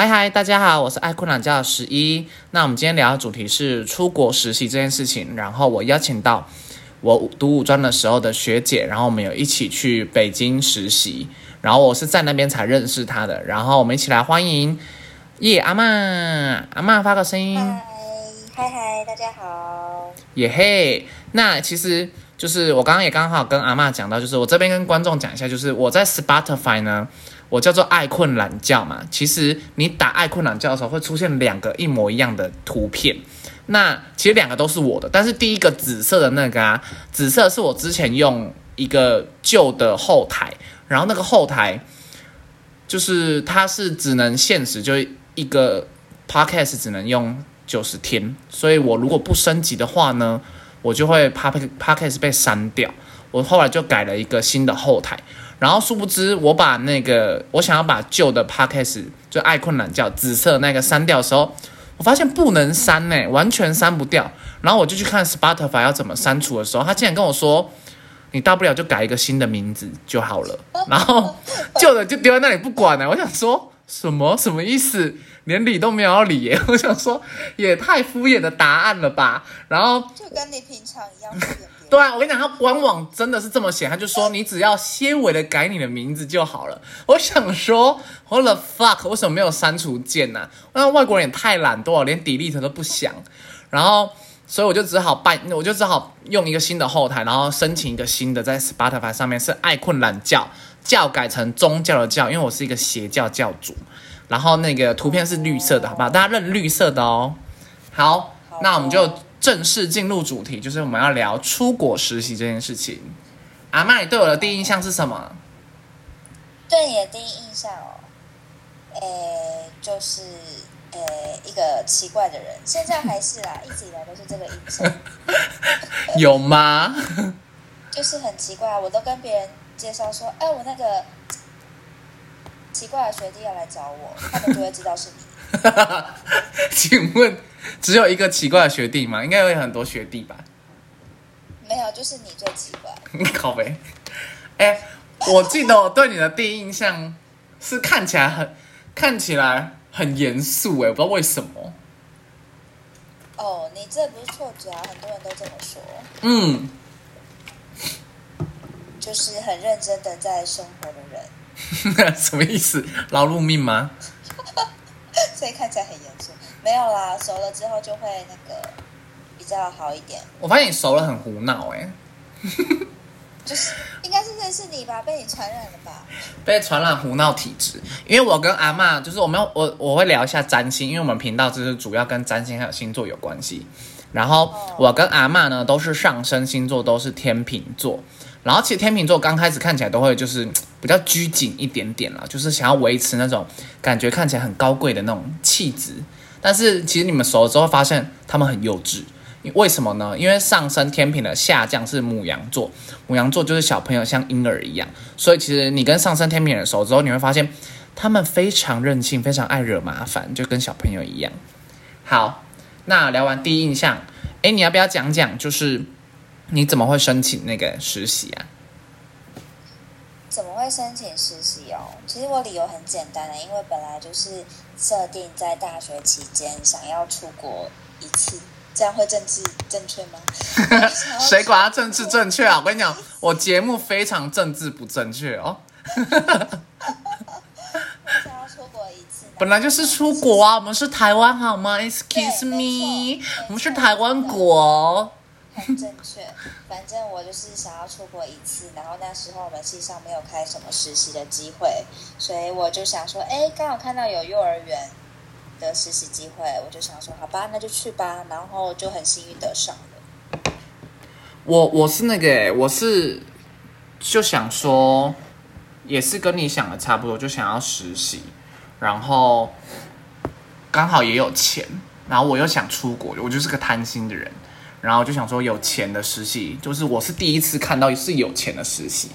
嗨嗨，大家好，我是爱困懒觉的十一。那我们今天聊的主题是出国实习这件事情。然后我邀请到我读五专的时候的学姐，然后我们有一起去北京实习。然后我是在那边才认识她的。然后我们一起来欢迎叶阿妈，阿妈发个声音。嗨嗨嗨，大家好。耶嘿，那其实就是我刚刚也刚好跟阿妈讲到，就是我这边跟观众讲一下，就是我在 Spotify 呢。我叫做爱困懒觉嘛，其实你打爱困懒觉的时候会出现两个一模一样的图片，那其实两个都是我的，但是第一个紫色的那个啊，紫色是我之前用一个旧的后台，然后那个后台就是它是只能限时，就一个 podcast 只能用九十天，所以我如果不升级的话呢，我就会 podcast 被删掉，我后来就改了一个新的后台。然后殊不知，我把那个我想要把旧的 podcast 就爱困懒觉紫色那个删掉的时候，我发现不能删呢，完全删不掉。然后我就去看 Spotify 要怎么删除的时候，他竟然跟我说：“你大不了就改一个新的名字就好了。”然后旧的就丢在那里不管了。我想说什么什么意思？连理都没有理耶！我想说也太敷衍的答案了吧。然后就跟你平常一样。对啊，我跟你讲，他官网真的是这么写，他就说你只要些微的改你的名字就好了。我想说，What the fuck？为什么没有删除键呢？那外国人也太懒惰了，连 delete 都不想。然后，所以我就只好办，我就只好用一个新的后台，然后申请一个新的，在 Spotify 上面是爱困懒觉，教改成宗教的教，因为我是一个邪教教主。然后那个图片是绿色的，好不好？大家认绿色的哦。好，那我们就。正式进入主题，就是我们要聊出国实习这件事情。阿妈，你对我的第一印象是什么？对你的第一印象哦，诶，就是诶一个奇怪的人，现在还是啦，一直以来都是这个印象。有吗？就是很奇怪，我都跟别人介绍说，哎，我那个奇怪的学弟要来找我，他们就会知道是你。请问？只有一个奇怪的学弟吗？应该有很多学弟吧？没有，就是你最奇怪。你 靠呗！哎，我记得我对你的第一印象是看起来很看起来很严肃，哎，不知道为什么。哦，你这不是错觉啊，很多人都这么说。嗯，就是很认真的在生活的人。什么意思？劳碌命吗？所以看起来很严肃。没有啦，熟了之后就会那个比较好一点。我发现你熟了很胡闹哎，就是应该是认识你吧，被你传染了吧？被传染胡闹体质。因为我跟阿妈就是我们我我会聊一下占星，因为我们频道就是主要跟占星还有星座有关系。然后我跟阿妈呢都是上升星座都是天秤座，然后其实天秤座刚开始看起来都会就是 比较拘谨一点点啦，就是想要维持那种感觉看起来很高贵的那种气质。但是其实你们熟了之后，发现他们很幼稚，为什么呢？因为上升天平的下降是母羊座，母羊座就是小朋友像婴儿一样，所以其实你跟上升天平人熟之后，你会发现他们非常任性，非常爱惹麻烦，就跟小朋友一样。好，那聊完第一印象，哎，你要不要讲讲，就是你怎么会申请那个实习啊？申请实习哦？其实我理由很简单的，因为本来就是设定在大学期间想要出国一次，这样会政治正确吗？谁管他政治正确啊？我跟你讲，我节目非常政治不正确哦。想要出国一次，本来就是出国啊，我们是台湾好吗？Excuse me，我们是台湾国。很正确，反正我就是想要出国一次，然后那时候我们系上没有开什么实习的机会，所以我就想说，哎，刚好看到有幼儿园的实习机会，我就想说，好吧，那就去吧，然后就很幸运得上了。我我是那个，我是就想说，也是跟你想的差不多，就想要实习，然后刚好也有钱，然后我又想出国，我就是个贪心的人。然后就想说有钱的实习，就是我是第一次看到是有钱的实习，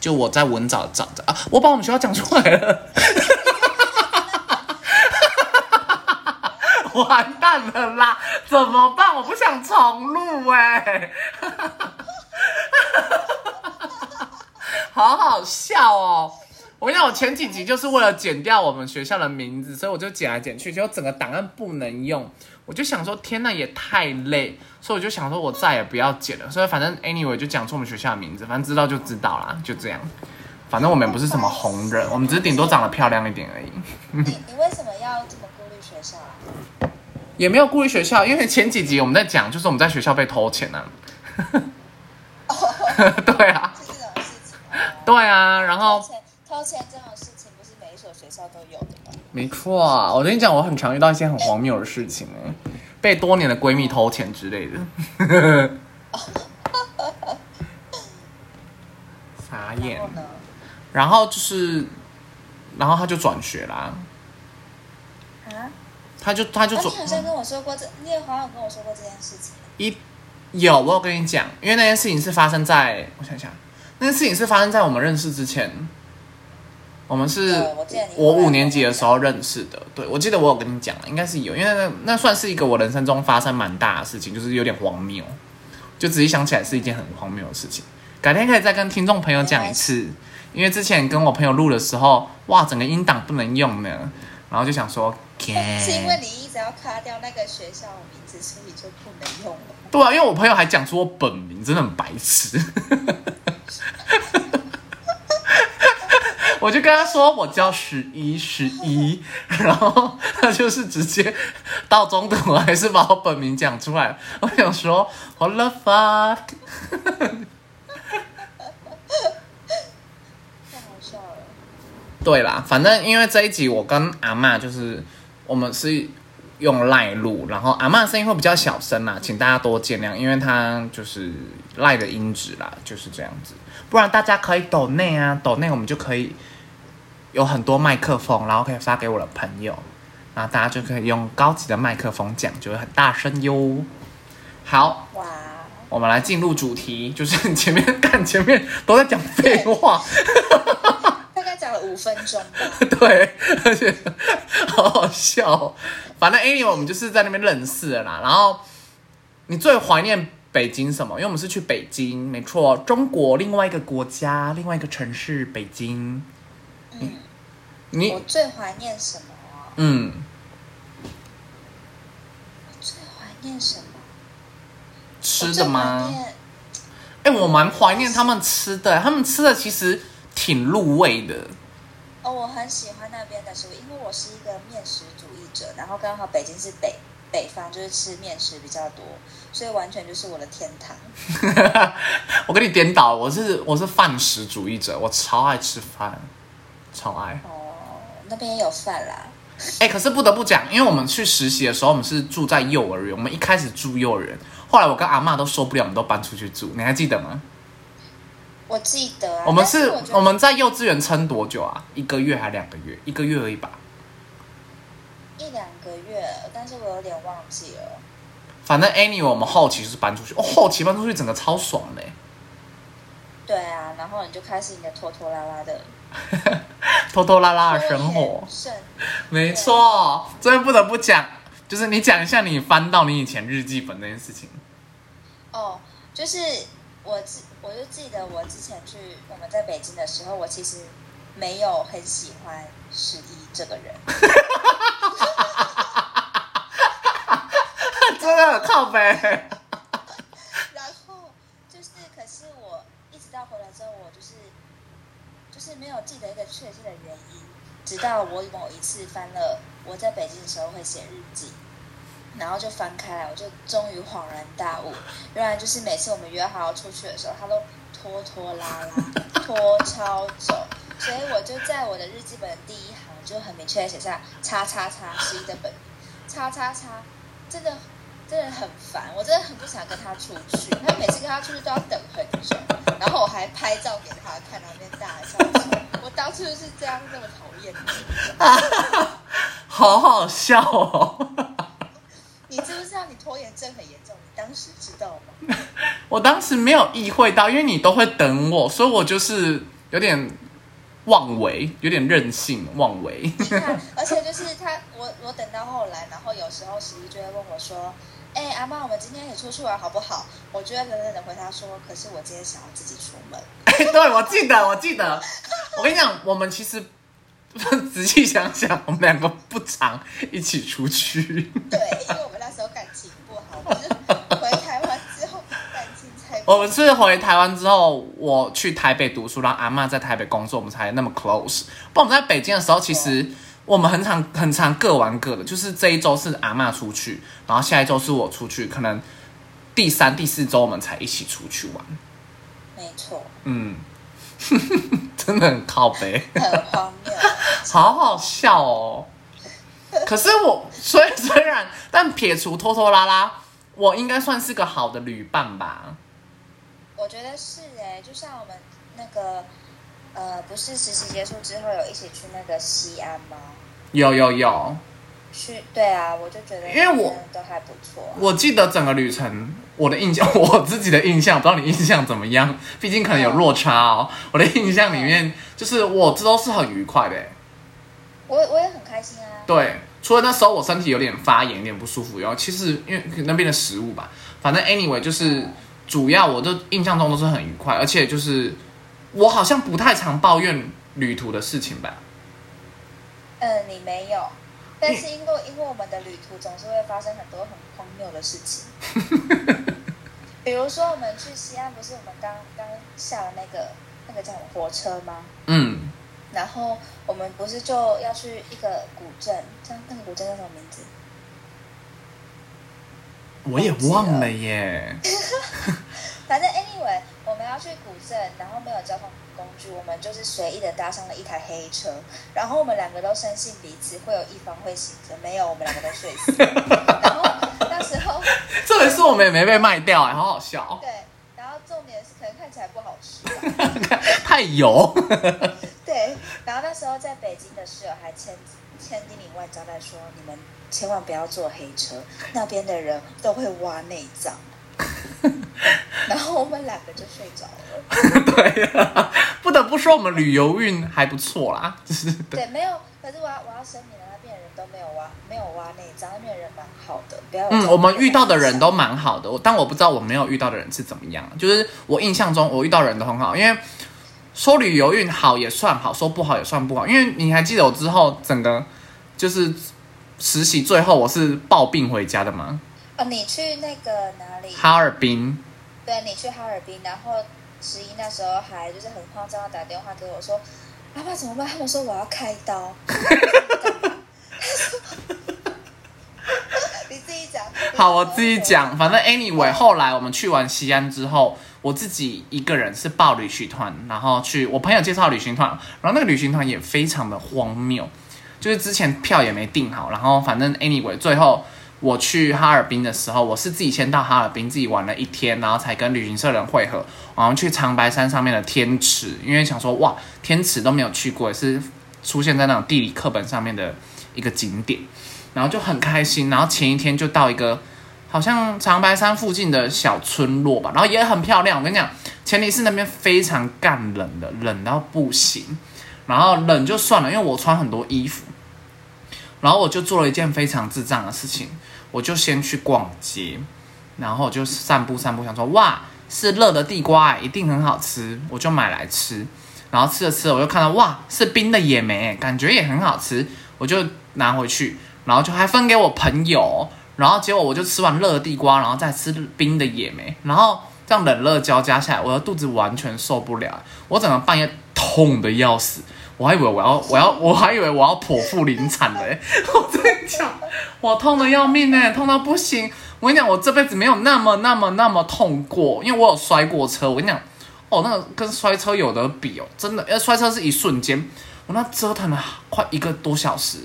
就我在文藻找着啊，我把我们学校讲出来了，完蛋了啦，怎么办？我不想重录哎，好好笑哦。我跟你讲，我前几集就是为了剪掉我们学校的名字，所以我就剪来剪去，结果整个档案不能用。我就想说，天呐，也太累，所以我就想说，我再也不要剪了。所以反正 anyway 就讲出我们学校的名字，反正知道就知道啦，就这样。反正我们也不是什么红人，我们只是顶多长得漂亮一点而已。你你为什么要这么顾虑学校啊？也没有顾虑学校，因为前几集我们在讲，就是我们在学校被偷钱呢、对啊，是这种事情哦。对啊，然后偷钱这种事情，不是每一所学校都有的吗？没错啊，我跟你讲，我很常遇到一些很荒谬的事情哎，被多年的闺蜜偷钱之类的。傻眼然后。呢？然后就是，然后他就转学啦，啊？他就他就啊，转你好像跟我说过这，你也好像跟我说过这件事情。一有我有跟你讲，因为那件事情是发生在我想想，那件事情是发生在我们认识之前。我们是我五年级的时候认识的，对我记得我有跟你讲，应该是有，因为那那算是一个我人生中发生蛮大的事情，就是有点荒谬，就仔细想起来是一件很荒谬的事情。改天可以再跟听众朋友讲一次，因为之前跟我朋友录的时候，哇，整个音档不能用呢，然后就想说，是因为你一直要卡掉那个学校名字，所以就不能用了。对啊，因为我朋友还讲出我本名，真的很白痴。我就跟他说我叫十一十一，然后他就是直接到中途还是把我本名讲出来。我想说，What the fuck？太好笑了。对啦，反正因为这一集我跟阿嬷就是我们是用赖录，然后阿嬷的声音会比较小声啦，请大家多见谅，因为她就是赖的音质啦，就是这样子。不然大家可以抖内啊，抖内我们就可以有很多麦克风，然后可以发给我的朋友，然后大家就可以用高级的麦克风讲，就会很大声哟。好，哇，我们来进入主题，就是前面看前面都在讲废话。大概讲了五分钟吧。对，而且好好笑、哦。反正 anyway，我们就是在那边认识了啦。然后你最怀念北京什么？因为我们是去北京，没错，中国另外一个国家，另外一个城市，北京。嗯，你我最怀念什么啊？嗯，我最怀念什么？吃的吗？念哎、我蛮怀念他们吃的，他们吃的其实挺入味的。哦，我很喜欢那边的食物，因为我是一个面食主义者，然后刚好北京是北北方，就是吃面食比较多，所以完全就是我的天堂。我跟你颠倒，我是我是饭食主义者，我超爱吃饭，超爱。哦，那边也有饭啦。哎、可是不得不讲，因为我们去实习的时候，我们是住在幼儿园，我们一开始住幼儿园，后来我跟阿妈都受不了，我们都搬出去住，你还记得吗？我记得啊，我们是是我们在幼稚园撑多久啊？一个月还两个月？一个月而已吧。一两个月，但是我有点忘记了。反正 anyway，我们后期就是搬出去，哦，后期搬出去整个超爽嘞，对啊，然后你就开始你的拖拖拉拉的 拖拖拉拉的生活。剩没错，这边不得不讲，就是你讲一下你翻到你以前日记本那件事情。哦，就是我记，我就记得我之前去我们在北京的时候，我其实没有很喜欢十一这个人。真的很靠北。然后就是，可是我一直到回来之后，我就是就是没有记得一个确切的原因，直到我某一次翻了我在北京的时候会写日记，然后就翻开来，我就终于恍然大悟，原来就是每次我们约好要出去的时候，他都拖拖拉拉，拖超久。所以我就在我的日记本的第一行就很明确的写下“叉叉叉”十一的本，叉叉叉，真的真的很烦，我真的很不想跟他出去。他每次跟他出去都要等很久，然后我还拍照给他看，然后那边大笑说：“我当初是这样那么讨厌你。好好笑哦！你知不知道你拖延症很严重？你当时知道吗？我当时没有意会到，因为你都会等我，所以我就是有点妄为，有点任性妄为。而且就是他，我我等到后来，然后有时候十一就会问我说：“哎、阿妈，我们今天一起出去玩好不好？”我就会冷冷的回他说：“可是我今天想要自己出门。对，我记得，我记得，我跟你讲，我们其实 仔细想想，我们两个不常一起出去。对，因为我们那时候感情不好，回台湾之后感情才 我们是回台湾之后，我去台北读书，然后阿妈在台北工作，我们才那么 close。不然我们在北京的时候，其实我们很常很常各玩各的，就是这一周是阿嬷出去，然后下一周是我出去，可能第三、第四周我们才一起出去玩。没错，嗯，真的很靠背。很荒谬。好好笑哦。可是我虽虽然，但撇除拖拖拉拉，我应该算是个好的旅伴吧。我觉得是哎，就像我们那个呃，不是实习结束之后有一起去那个西安吗？有有有，去对啊，我就觉得因为我都还不错啊、我记得整个旅程，我的印象，我自己的印象，不知道你印象怎么样？毕竟可能有落差哦。我的印象里面，就是我这都是很愉快的。我我也很开心啊。对，除了那时候我身体有点发炎，有点不舒服，然后其实因为那边的食物吧，反正 anyway 就是主要我的印象中都是很愉快，而且就是我好像不太常抱怨旅途的事情吧。嗯，你没有，但是因为因为我们的旅途总是会发生很多很荒谬的事情，比如说我们去西安，不是我们刚刚下了那个那个叫什么火车吗？嗯，然后我们不是就要去一个古镇，叫那个古镇叫什么名字？我也忘了耶。反正 anyway，我们要去古镇，然后没有交通工具，我们就是随意的搭上了一台黑车，然后我们两个都深信彼此会有一方会醒着，没有，我们两个都睡死了。然后那时候 这也是我们也没被卖掉哎，好好笑，对，然后重点是可能看起来不好吃吧，太油。对，然后那时候在北京的室友还千千叮咛万交代说，你们千万不要坐黑车，那边的人都会挖内脏。然后我们两个就睡着了。对啊，不得不说我们旅游运还不错啦，就是 对，没有。可是我要我要声明了，那边的人都没有挖没有挖内脏，那边的人蛮好的，不要嗯，我们遇到的人都蛮好的，我但我不知道我没有遇到的人是怎么样。就是我印象中，我遇到的人都很好，因为说旅游运好也算好，说不好也算不好。因为你还记得我之后整个就是实习最后我是抱病回家的吗？哦，你去那个哪里？哈尔滨，对，你去哈尔滨，然后十一那时候还就是很慌张的打电话给我说：“阿爸怎么办？”他们说我要开刀。你自己讲。好，我自己。讲。反正 anyway，后来我们去完西安之后，我自己一个人是报旅行团，然后去我朋友介绍旅行团，然后那个旅行团也非常的荒谬，就是之前票也没订好，然后反正 anyway，最后我去哈尔滨的时候，我是自己先到哈尔滨，自己玩了一天，然后才跟旅行社人会合，然后去长白山上面的天池，因为想说哇，天池都没有去过，也是出现在那种地理课本上面的一个景点。然后就很开心，然后前一天就到一个好像长白山附近的小村落吧，然后也很漂亮。我跟你讲，前提是那边非常干冷的，冷到不行。然后冷就算了，因为我穿很多衣服。然后我就做了一件非常智障的事情，我就先去逛街，然后就散步散步，想说哇，是热的地瓜、一定很好吃，我就买来吃。然后吃着吃着，我就看到哇，是冰的野莓、感觉也很好吃，我就拿回去。然后就还分给我朋友，然后结果我就吃完热的地瓜，然后再吃冰的野莓，然后这样冷热交加下来，我的肚子完全受不了，我整个半夜痛的要死，我还以为我要我要我还以为我要剖腹临产了、欸，我跟你讲，我痛的要命哎、痛到不行，我跟你讲，我这辈子没有那么那么那么痛过，因为我有摔过车，我跟你讲，哦，那个跟摔车有得比哦，真的，因为摔车是一瞬间，我那折腾了快一个多小时。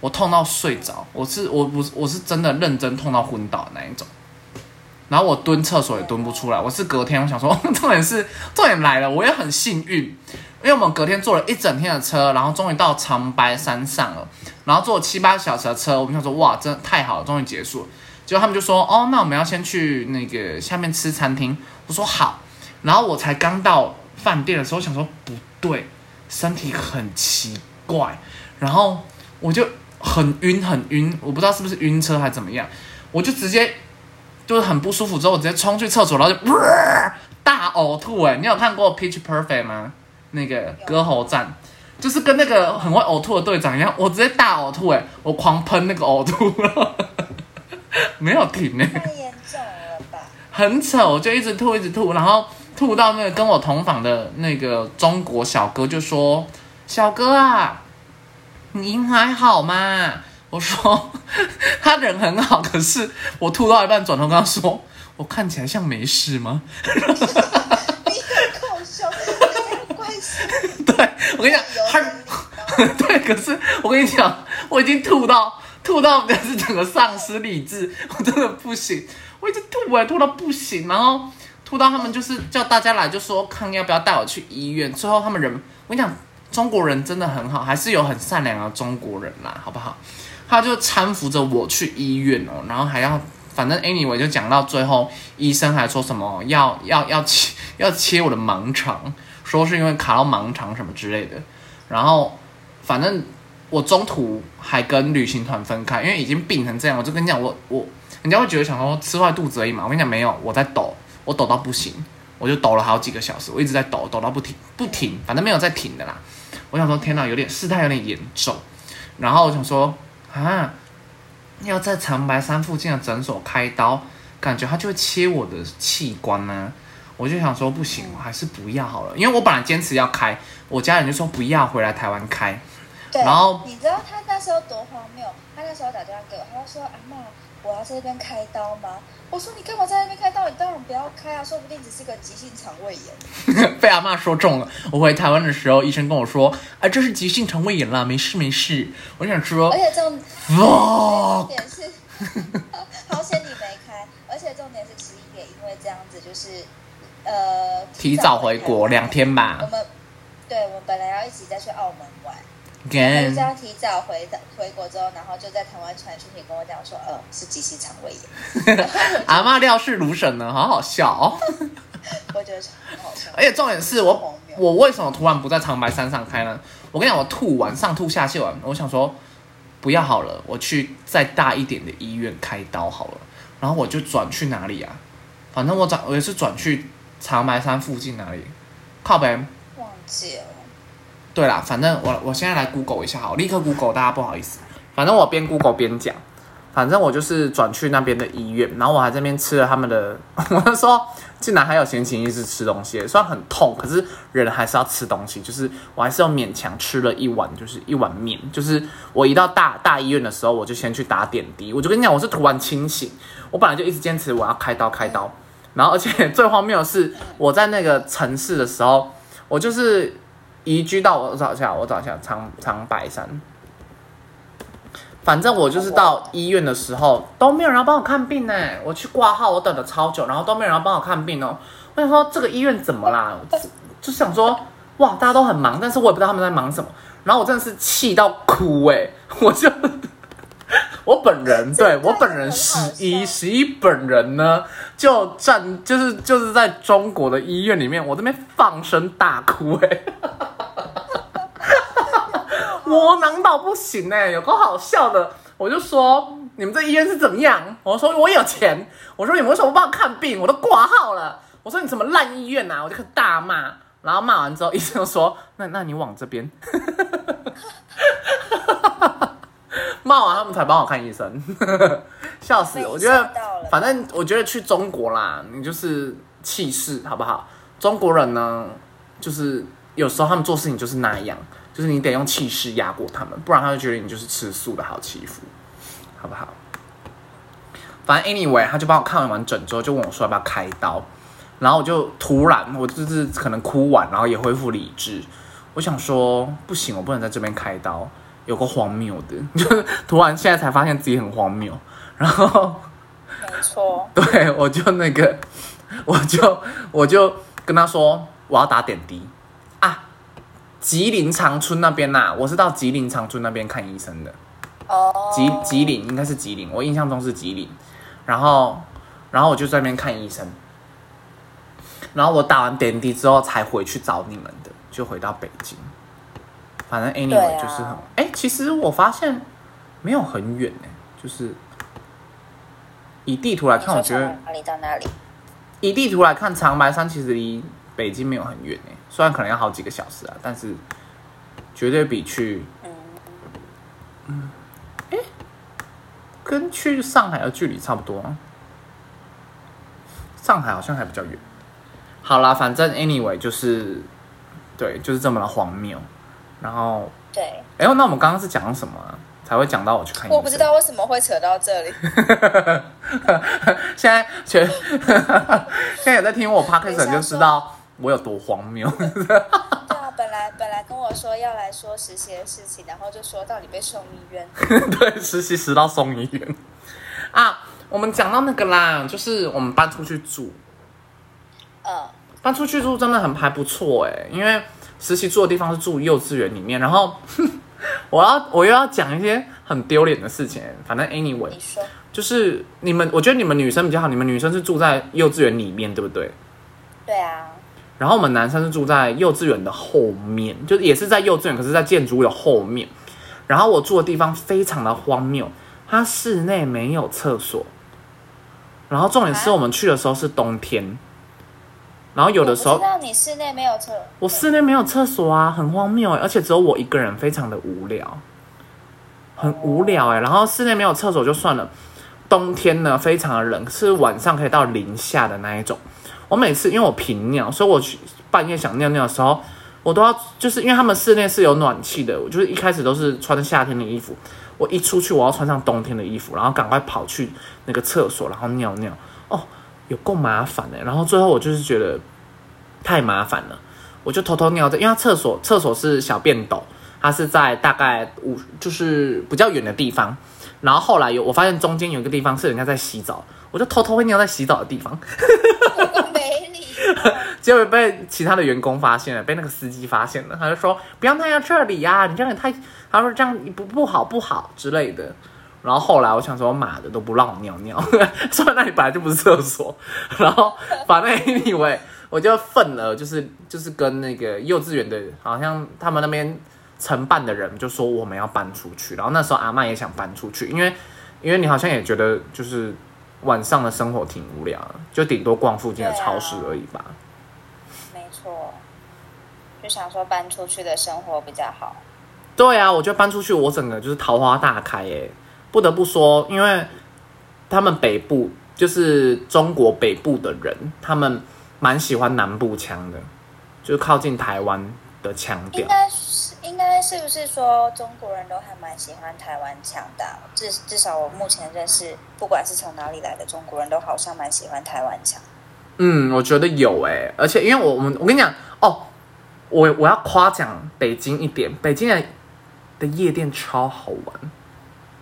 我痛到睡着，我是我不是我是真的认真痛到昏倒那一种，然后我蹲厕所也蹲不出来，我是隔天我想说 重点是重点来了，我也很幸运，因为我们隔天坐了一整天的车，然后终于到长白山上了，然后坐七八个小时的车，我们想说哇，真的太好了，终于结束了，结果他们就说哦，那我们要先去那个下面吃餐厅，我说好，然后我才刚到饭店的时候想说不对，身体很奇怪，然后我就。很晕，很晕，我不知道是不是晕车还是怎么样，我就直接就是很不舒服，之后我直接冲去厕所，然后就、呃、大呕吐。哎，你有看过《Pitch Perfect》吗？那个歌喉战，就是跟那个很会呕吐的队长一样，我直接大呕吐哎，我狂喷那个呕吐，没有停哎，太严重了吧？很丑，就一直吐一直吐，然后吐到那个跟我同房的那个中国小哥就说：“小哥啊，你还好吗？”我说他人很好，可是我吐到一半转头跟他说：“我看起来像没事吗？”你很够凶，你很关心。对我跟你讲，他 对，可是我跟你讲，我已经吐到吐到就是整个丧失理智，我真的不行，我一直吐哎，吐到不行，然后吐到他们就是叫大家来，就说看要不要带我去医院。最后他们人，我跟你讲，中国人真的很好，还是有很善良的中国人啦，好不好？他就搀扶着我去医院哦，然后还要，反正 anyway 就讲到最后，医生还说什么要要要切要切我的盲肠，说是因为卡到盲肠什么之类的，然后反正我中途还跟旅行团分开，因为已经病成这样，我就跟你讲，我我人家会觉得想说吃坏肚子而已嘛，我跟你讲没有，我在抖，我抖到不行，我就抖了好几个小时，我一直在抖，抖到不停不停，反正没有在停的啦。我想说天哪，有点事态有点严重，然后我想说。啊！要在长白山附近的诊所开刀，感觉他就会切我的器官呢。我就想说不行，我还是不要好了，因为我本来坚持要开，我家人就说不要回来台湾开。对，然后你知道他那时候多荒谬？他那时候打电话给我，他就说：“阿妈，我要在这边开刀吗？”我说：“你干嘛在那边开刀？你当然不要开啊，说不定只是个急性肠胃炎。”被阿妈说中了。我回台湾的时候，医生跟我说：“啊，这是急性肠胃炎啦，没事没事。”我想说，而且这种重点是，好险你没开。而且重点是十一点，因为这样子就是呃提早回国两天吧。我们对，我们本来要一起再去澳门玩。就这样提早回回国之后，然后就在台湾传讯息跟我讲说，呃，是急性肠胃炎。阿妈料事如神呢，好好笑哦。我觉得很好笑。而且重点是我，我为什么突然不在长白山上开呢？我跟你讲，我吐完上吐下泻完，我想说不要好了，我去再大一点的医院开刀好了。然后我就转去哪里啊？反正我转我也是转去长白山附近哪里？靠北。忘记了。对啦，反正我我现在来 Google 一下，好，立刻 Google，大家不好意思。反正我边 Google 边讲，反正我就是转去那边的医院，然后我还这边吃了他们的，我就说竟然还有闲情逸致吃东西，虽然很痛，可是人还是要吃东西，就是我还是要勉强吃了一碗，就是一碗面，就是我一到大大医院的时候，我就先去打点滴，我就跟你讲，我是突然清醒，我本来就一直坚持我要开刀开刀，然后而且最荒谬的是我在那个城市的时候，我就是。移居到我找一下，我找一下长长白山。反正我就是到医院的时候都没有人要帮我看病呢。我去挂号，我等了超久，然后都没有人要帮我看病哦。我想说这个医院怎么啦？就想说哇，大家都很忙，但是我也不知道他们在忙什么。然后我真的是气到哭哎！我就我本人对我本人十一十一本人呢，就站就是就是在中国的医院里面，我这边放声大哭哎。窝囊到不行哎，有个好笑的，我就说你们这医院是怎么样？我说我有钱，我说你们为什么不帮我看病？我都挂号了。我说你什么烂医院呐？我就开始大骂，然后骂完之后，医生说那那你往这边，骂完他们才帮我看医生，笑死！我觉得反正我觉得去中国啦，你就是气势好不好？中国人呢，就是有时候他们做事情就是那样。就是你得用气势压过他们，不然他就觉得你就是吃素的好欺负，好不好？反正 anyway，他就帮我看完整之后，就问我说要不要开刀，然后我就突然，我就是可能哭完，然后也恢复理智。我想说不行，我不能在这边开刀，有个荒谬的，就是突然现在才发现自己很荒谬。然后，没错，对我就那个，我 就我就跟他说我要打点滴。吉林长春那边呐，我是到吉林长春那边看医生的。哦，吉吉林应该是吉林，我印象中是吉林。然后，然后我就在那边看医生。然后我打完点滴之后才回去找你们的，就回到北京。反正 anyway 就是很，哎，其实我发现没有很远哎，就是以地图来看，我觉得哪里到哪里？以地图来看，长白山其实离北京没有很远诶，虽然可能要好几个小时啊，但是绝对比去嗯，哎，跟去上海的距离差不多啊。上海好像还比较远。好啦，反正 anyway 就是，对，就是这么的荒谬。然后，对，哎呦，那我们刚刚是讲到什么啊、才会讲到我去看？我不知道为什么会扯到这里。现在全 现在有在听我 podcast 就知道我有多荒谬。对啊，本来本来跟我说要来说实习的事情，然后就说到你被送医院。对，实习实到送医院啊。我们讲到那个啦，就是我们搬出去住，呃，搬出去住真的很还不错哎，因为实习住的地方是住幼稚园里面，然后 我要我又要讲一些很丢脸的事情，反正 anyway 就是你们，我觉得你们女生比较好，你们女生是住在幼稚园里面，对不对？对啊，然后我们男生是住在幼稚园的后面，就是也是在幼稚园，可是在建筑物的后面。然后我住的地方非常的荒谬，它室内没有厕所。然后重点是啊我们去的时候是冬天，然后有的时候我知道你室内没有厕，我室内没有厕所啊，很荒谬哎，而且只有我一个人，非常的无聊，很无聊哎。然后室内没有厕所就算了，冬天呢非常的冷，是晚上可以到零下的那一种。我每次因为我频尿，所以我去半夜想尿尿的时候，我都要就是因为他们室内是有暖气的，我就是一开始都是穿夏天的衣服，我一出去我要穿上冬天的衣服，然后赶快跑去那个厕所，然后尿尿。哦，有够麻烦的。然后最后我就是觉得太麻烦了，我就偷偷尿在，因为厕所厕所是小便斗，它是在大概五就是比较远的地方。然后后来有我发现中间有一个地方是人家在洗澡，我就偷偷会尿在洗澡的地方，结果被其他的员工发现了，被那个司机发现了，他就说不要那样这里呀、你这样也太，他说这样不不好不好之类的。然后后来我想说，妈的都不让我尿尿，说那里本来就不是厕所。然后反正 anyway，我就愤了就是就是跟那个幼稚园的，好像他们那边承办的人就说我们要搬出去。然后那时候阿嬷也想搬出去，因为因为你好像也觉得就是晚上的生活挺无聊的，就顶多逛附近的超市而已吧。没错，就想说搬出去的生活比较好。对啊，我觉得搬出去，我整个就是桃花大开耶。不得不说，因为他们北部就是中国北部的人，他们蛮喜欢南部腔的，就是靠近台湾的腔应调。应该是不是说中国人都还蛮喜欢台湾腔的啊？至至少我目前认识，不管是从哪里来的中国人都好像蛮喜欢台湾腔。嗯，我觉得有哎，而且因为我我们我跟你讲哦，我我要夸奖北京一点，北京的的夜店超好玩。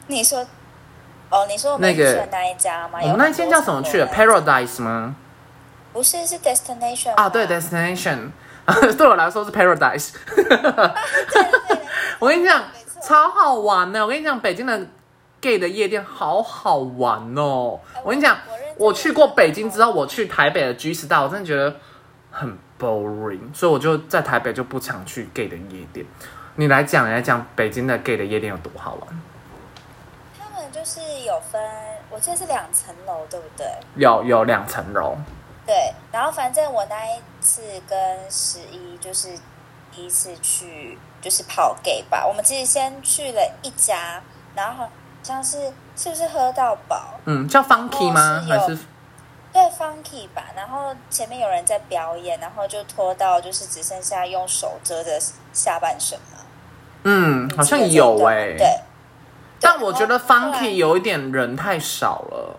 你说，哦，你说我们那个去的那一家吗？我们那一间叫什么去？Paradise 吗？不是，是 Destination 啊，对，Destination，对我来说是 Paradise。我跟你讲超好玩的。我跟你讲，北京的 gay 的夜店好好玩哦。哎我跟你讲我去过北京之后，我去台北的 G Star，我真的觉得很 boring，所以我就在台北就不常去 gay 的夜店。你来讲，你来讲北京的 gay 的夜店有多好玩？他们就是有分，我记得是两层楼，对不对？有有两层楼，对，然后反正我那一次跟十一就是第一次去，就是跑 gay 吧。我们其实先去了一家，然后好像是是不是喝到饱？嗯，叫 Funky 吗？哦是有还是对，funky 吧。然后前面有人在表演，然后就拖到就是只剩下用手遮着下半身嘛。嗯，好像有哎、对。但我觉得 Funky 有一点人太少了。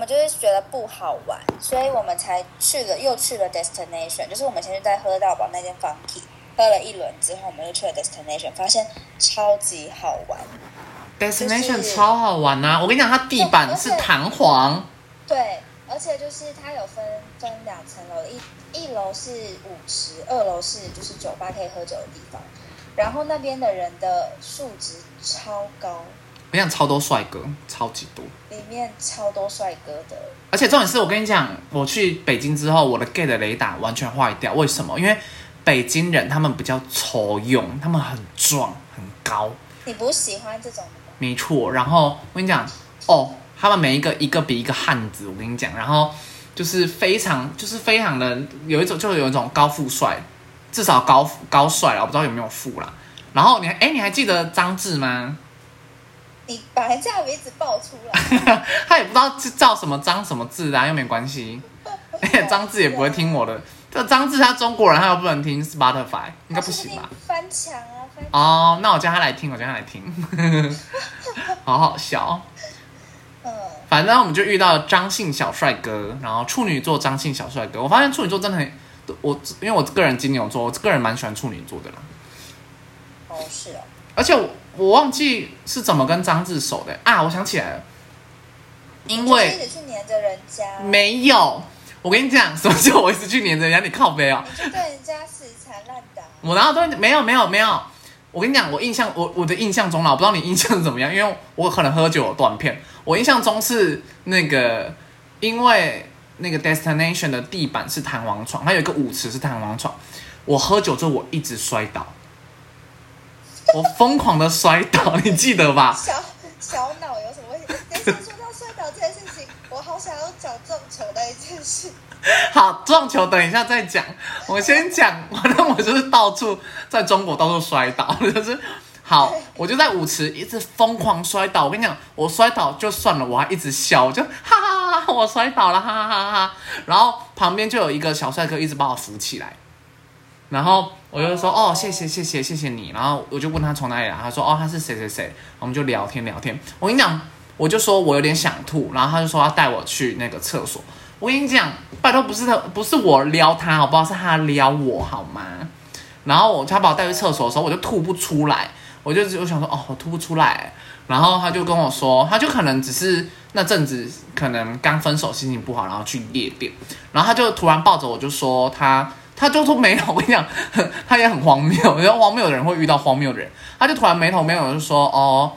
我们就是觉得不好玩，所以我们才去了，又去了 destination，就是我们先去在喝到饱那间 funky 喝了一轮之后，我们又去了 destination，发现超级好玩。Destination 就是超好玩啊！我跟你讲，它地板是弹簧，对，而且就是它有分分两层楼，一一楼是舞池，二楼是就是酒吧可以喝酒的地方。然后那边的人的素质超高，我跟你讲，超多帅哥，超级多。里面超多帅哥的。而且重点是我跟你讲，我去北京之后，我的 gay 的雷达完全坏掉。为什么？因为北京人他们比较抽用，他们很壮很高，你不喜欢这种的吗？没错。然后我跟你讲，哦，他们每一个一个比一个汉子。我跟你讲，然后就是非常就是非常的有一种就有一种高富帅，至少高高帅了，我不知道有没有富啦。然后你还哎，你还记得张志吗？你把人家名字报出来，他也不知道是叫什么张什么字啊，又没关系。而且张志也不会听我的，这张志他中国人，他又不能听 Spotify，应该不行吧？翻墙啊！翻哦，那我叫他来听，我叫他来听，好好笑。嗯，反正我们就遇到张姓小帅哥，然后处女座张姓小帅哥。我发现处女座真的很，我因为我个人金牛座，我个人蛮喜欢处女座的啦。哦，是哦。而且我我忘记是怎么跟张志熟的啊！我想起来了，因为一直去黏着人家，没有。我跟你讲，什么叫我一直去黏着人家？你靠背哦！你对人家死缠烂打。我然后都没有没有没有。我跟你讲，我印象我我的印象中啦，我不知道你印象怎么样，因为我可能喝酒有断片。我印象中是那个，因为那个 destination 的地板是弹簧床，它有一个舞池是弹簧床。我喝酒之后我一直摔倒，我疯狂的摔倒，你记得吧？小小脑有什么问题？说到摔倒这件事情，我好想要讲撞球的一件事。好，撞球等一下再讲。我先讲，反正我就是到处在中国到处摔倒，就是好，我就在舞池一直疯狂摔倒。我跟你讲，我摔倒就算了，我还一直笑，我就哈哈哈，我摔倒了，哈哈哈哈。然后旁边就有一个小帅哥一直把我扶起来，然后我就说哦，谢谢谢谢谢谢你。然后我就问他从哪里来，他说哦，他是谁谁谁。我们就聊天聊天。我跟你讲，我就说我有点想吐，然后他就说要带我去那个厕所。我跟你讲，拜托不是他，不是我撩他，好不好？是他撩我，好吗？然后我他把我带去厕所的时候，我就吐不出来，我就我想说，哦，我吐不出来。然后他就跟我说，他就可能只是那阵子可能刚分手，心情不好，然后去夜店。然后他就突然抱着我就说，他他就说没有。我跟你讲，他也很荒谬，我觉得荒谬的人会遇到荒谬的人。他就突然没头没有就说，哦，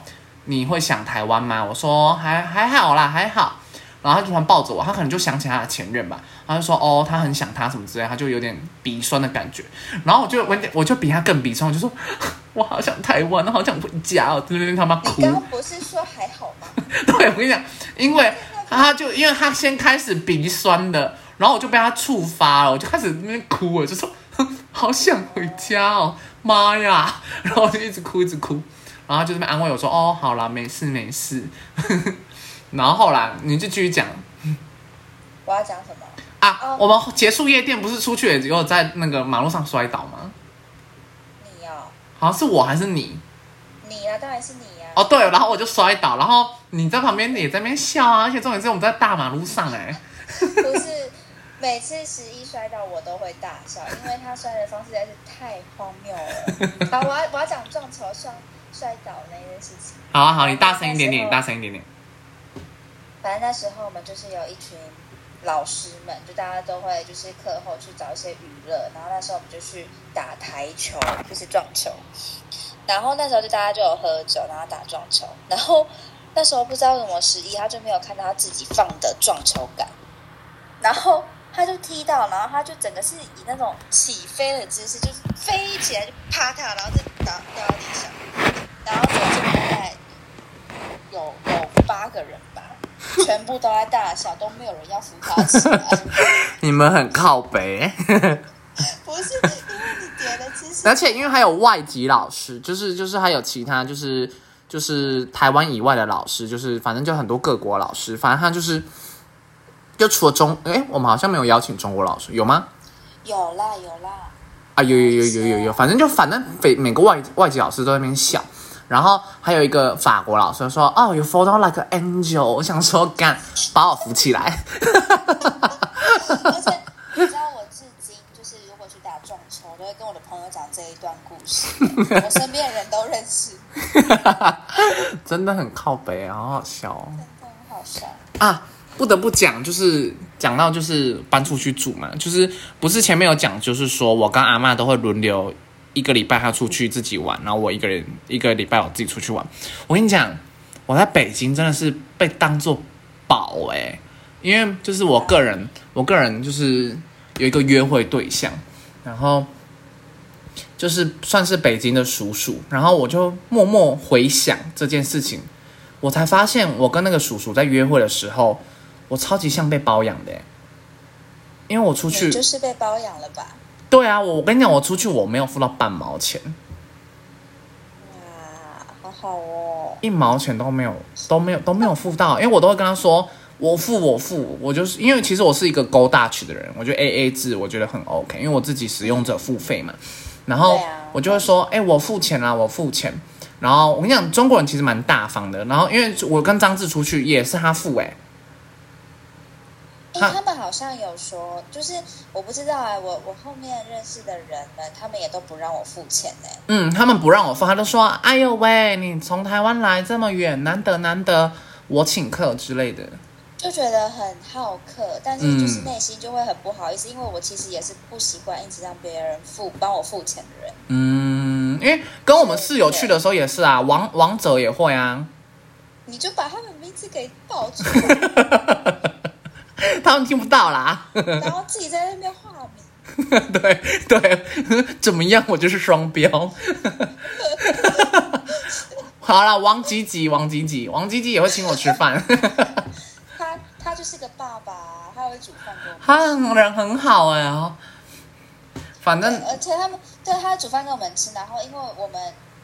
你会想台湾吗？我说还还好啦，还好。然后他就突然抱着我，他可能就想起他的前任吧，他就说哦，他很想他什么之类，他就有点鼻酸的感觉。然后我就我我就比他更鼻酸，我就说 我好想台湾，好想回家哦，对对他妈哭。你刚不是说还好吗？对，我跟你讲，因为他就因为他先开始鼻酸的，然后我就被他触发了，我就开始那边哭了，就说好想回家哦，妈呀！然后我就一直哭一直哭，然后就这边安慰我说哦，好了，没事没事。然后后来你就继续讲，我要讲什么啊？我们结束夜店不是出去也只有在那个马路上摔倒吗？你哦，好像是我还是你？你啊，当然是你呀。哦对，然后我就摔倒，然后你在旁边也在那边笑啊，而且重点是我们在大马路上哎。不是，每次十一摔倒我都会大笑，因为他摔的方式实在是太荒谬了。好，我要我要讲撞球摔摔倒那件事情。好啊好，你大声一点点，你大声一点点。反正那时候我们就是有一群老师们，就大家都会就是课后去找一些娱乐，然后那时候我们就去打台球，就是撞球。然后那时候就大家就有喝酒，然后打撞球。然后那时候不知道什么十一，他就没有看到他自己放的撞球杆，然后他就踢到，然后他就整个是以那种起飞的姿势，就是飞起来就啪嗒，然后就倒掉到地上。然后就大概有有八个人吧。全部都在大笑，都没有人要扶他起来。你们很靠北。不是，因为你点的其实。而且因为还有外籍老师，就是就是还有其他就是就是台湾以外的老师，就是反正就很多各国老师，反正他就是，就除了中，哎，我们好像没有邀请中国老师，有吗？有啦有啦。啊有有有有有有，反正就反正每每个外外籍老师都在那边笑。然后还有一个法国老师说：“哦，you fall down like an angel。”我想说，干，把我扶起来。而且 你知道，我至今就是如果去打撞球，我都会跟我的朋友讲这一段故事。我身边的人都认识。真的很靠北，好好笑哦。真的很好笑啊！不得不讲，就是讲到就是搬出去住嘛，就是不是前面有讲，就是说我跟阿妈都会轮流。一个礼拜她出去自己玩，然后我一个人一个礼拜我自己出去玩。我跟你讲，我在北京真的是被当做宝诶，因为就是我个人，我个人就是有一个约会对象，然后就是算是北京的叔叔，然后我就默默回想这件事情，我才发现我跟那个叔叔在约会的时候，我超级像被包养的，因为我出去，就是被包养了吧？对啊，我我跟你讲，我出去我没有付到半毛钱，哇，好好哦。一毛钱都没有，都没有都没有付到，因为我都会跟他说。我付我付，我就是因为其实我是一个 Go Dutch 的人，我觉得 A A 制我觉得很 OK，因为我自己使用者付费嘛，然后我就会说，哎、我付钱啦，我付钱。然后我跟你讲，中国人其实蛮大方的。然后因为我跟张志出去也是他付、哎，哎、他他们好像有说，就是我不知道哎、我我后面认识的人们，他们也都不让我付钱呢、嗯，他们不让我付，他就说，哎呦喂，你从台湾来这么远，难得难得，我请客之类的。就觉得很好客，但是就是嗯内心就会很不好意思，因为我其实也是不习惯一直让别人付帮我付钱的人。嗯，因为跟我们室友去的时候也是啊，王王者也会啊，你就把他们名字给报出来，他们听不到啦。然后自己在那边画饼。对对，怎么样？我就是双标。好了，王吉吉，王吉吉，王吉吉也会请我吃饭，他他就是个爸爸，他会煮饭给我们他很人很好哎、哦。反正而且他们对他煮饭给我们吃，然后因为我们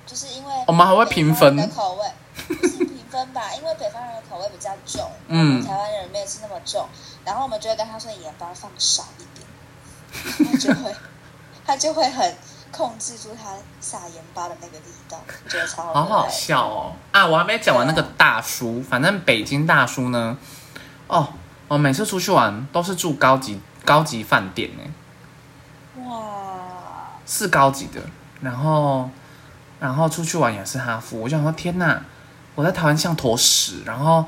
就是因为我们还会评分口味，不是评分吧？因为北方人的口味比较重，嗯。台湾人没有吃那么重，然后我们就会跟他说盐巴放少一点，他就会 他就会很控制住他撒盐巴的那个力道，觉得超好好笑哦！啊，我还没讲完那个大叔，反正北京大叔呢，哦，我每次出去玩都是住高级高级饭店呢，哇，是高级的，然后然后出去玩也是他付，我就想说天哪，我在台湾像坨屎，然后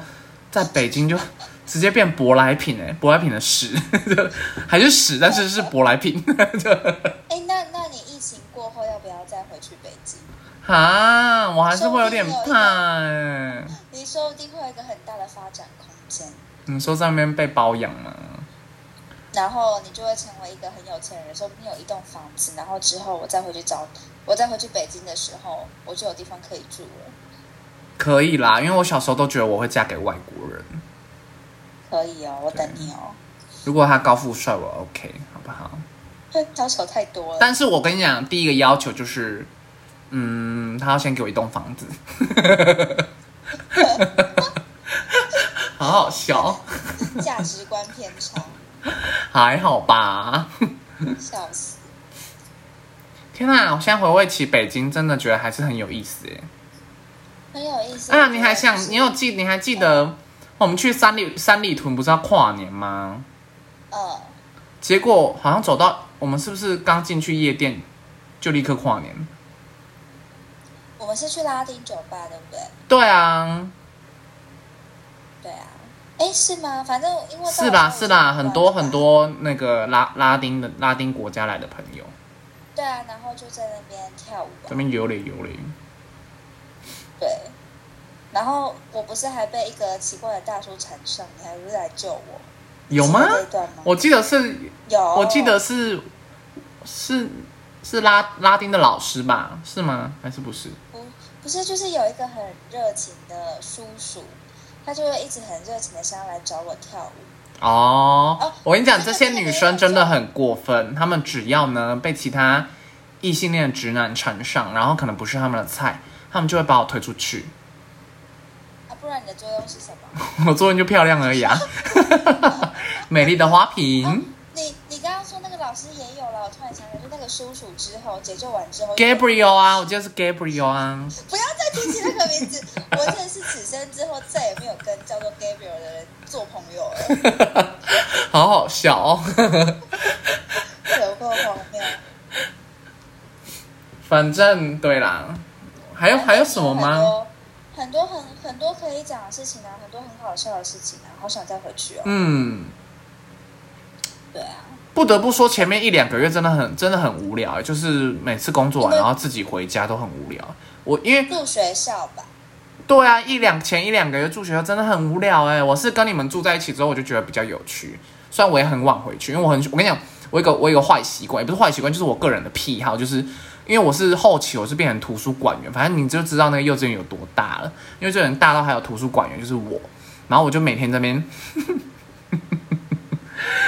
在北京就直接变舶来品哎，舶来品的屎，就 还是屎，但是是舶来品，就哎，那那你疫情过后要不要再回去北京？啊，我还是会有点怕哎。你说不定会有一个很大的发展空间。你说在那边被包养吗？然后你就会成为一个很有钱的人，说不定有一栋房子，然后之后我再回去找，我再回去北京的时候，我就有地方可以住了。可以啦，因为我小时候都觉得我会嫁给外国人。可以哦，我等你哦。如果他高富帅，我 OK，好不好？要求太多了。但是我跟你讲，第一个要求就是，嗯，他要先给我一栋房子。好好笑，价值观偏差，还好吧？笑死！天哪！我现在回味起北京，真的觉得还是很有意思耶。很有意思。啊，你还想就，是你有记，你还记得我们去三里三里屯不是要跨年吗？嗯，结果好像走到我们是不是刚进去夜店就立刻跨年？我们是去拉丁酒吧，对不对？对啊，对啊。哎，是吗？反正因为是啦是啦，很多很。多那个拉拉丁的拉丁国家来的朋友，对啊，然后就在那边跳舞啊这。边游嘞游嘞。对。然后我不是还被一个奇怪的大叔缠上，你还不是来救我？有吗？我记得是，有，我记得是是是拉拉丁的老师吧？是吗？还是不是？不不是，就是有一个很热情的叔叔，他就会一直很热情的想要来找我跳舞。哦哦，我跟你讲，那个这些女生真的很过分，她们只要呢被其他异性恋直男缠上，然后可能不是他们的菜，他们就会把我推出去。啊，不然你的作用是什么？我作用就漂亮而已啊，美丽的花瓶。你你刚刚说那个老师也有了，我突然想起来，就那个叔叔之后解救完之后 Gabriel 啊，我记得是 Gabriel 啊。不要再提起那个名字，我真的是此生之后再也没有跟叫做 Gabriel 的人做朋友了，好好笑哦。有够荒谬。反正对啦，还有还有什么吗？很多很很多可以讲的事情啊，很多很好笑的事情啊，好想再回去哦。嗯，对啊，不得不说前面一两个月真的很真的很无聊，就是每次工作完然后自己回家都很无聊。我因为住学校吧，对啊，一两前一两个月住学校真的很无聊哎。我是跟你们住在一起之后，我就觉得比较有趣。虽然我也很晚回去，因为我很我跟你讲，我有一个我有一个坏习惯，也不是坏习惯，就是我个人的癖好，就是因为我是后期我是变成图书馆员，反正你就知道那个幼稚园有多大了。因为这人大到还有图书馆员，就是我，然后我就每天在那边你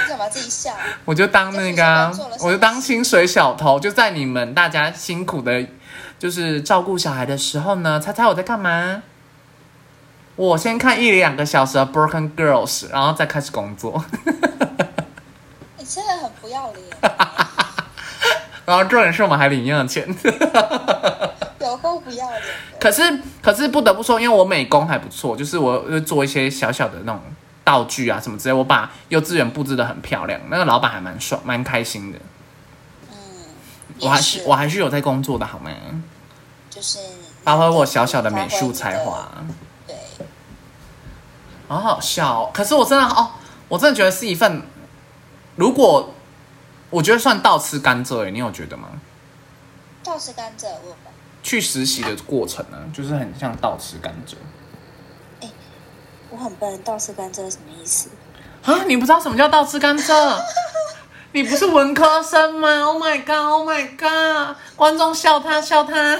怎么嘛？自己笑。我就当那个啊、我就当薪水小偷，就在你们大家辛苦的，就是照顾小孩的时候呢，猜猜我在干嘛？我先看一两个小时的《Broken Girls》，然后再开始工作。你真的很不要脸，然后重点是我们还领一样的钱。有够不要脸的。可是，可是不得不说，因为我美工还不错，就是我会做一些小小的那种道具啊什么之类，我把幼稚园布置的很漂亮，那个老板还蛮爽，蛮开心的。嗯，我还是我还是有在工作的好吗？就是发挥我小小的美术才。华，对，好好笑、哦。可是我真的哦，我真的觉得是一份，如果我觉得算倒吃甘蔗诶，你有觉得吗？倒吃甘蔗，我去实习的过程呢，就是很像倒吃甘蔗我很笨，倒吃甘蔗是什么意思？啊！你不知道什么叫倒吃甘蔗？你不是文科生吗？Oh my god！Oh my god！观众笑他笑他，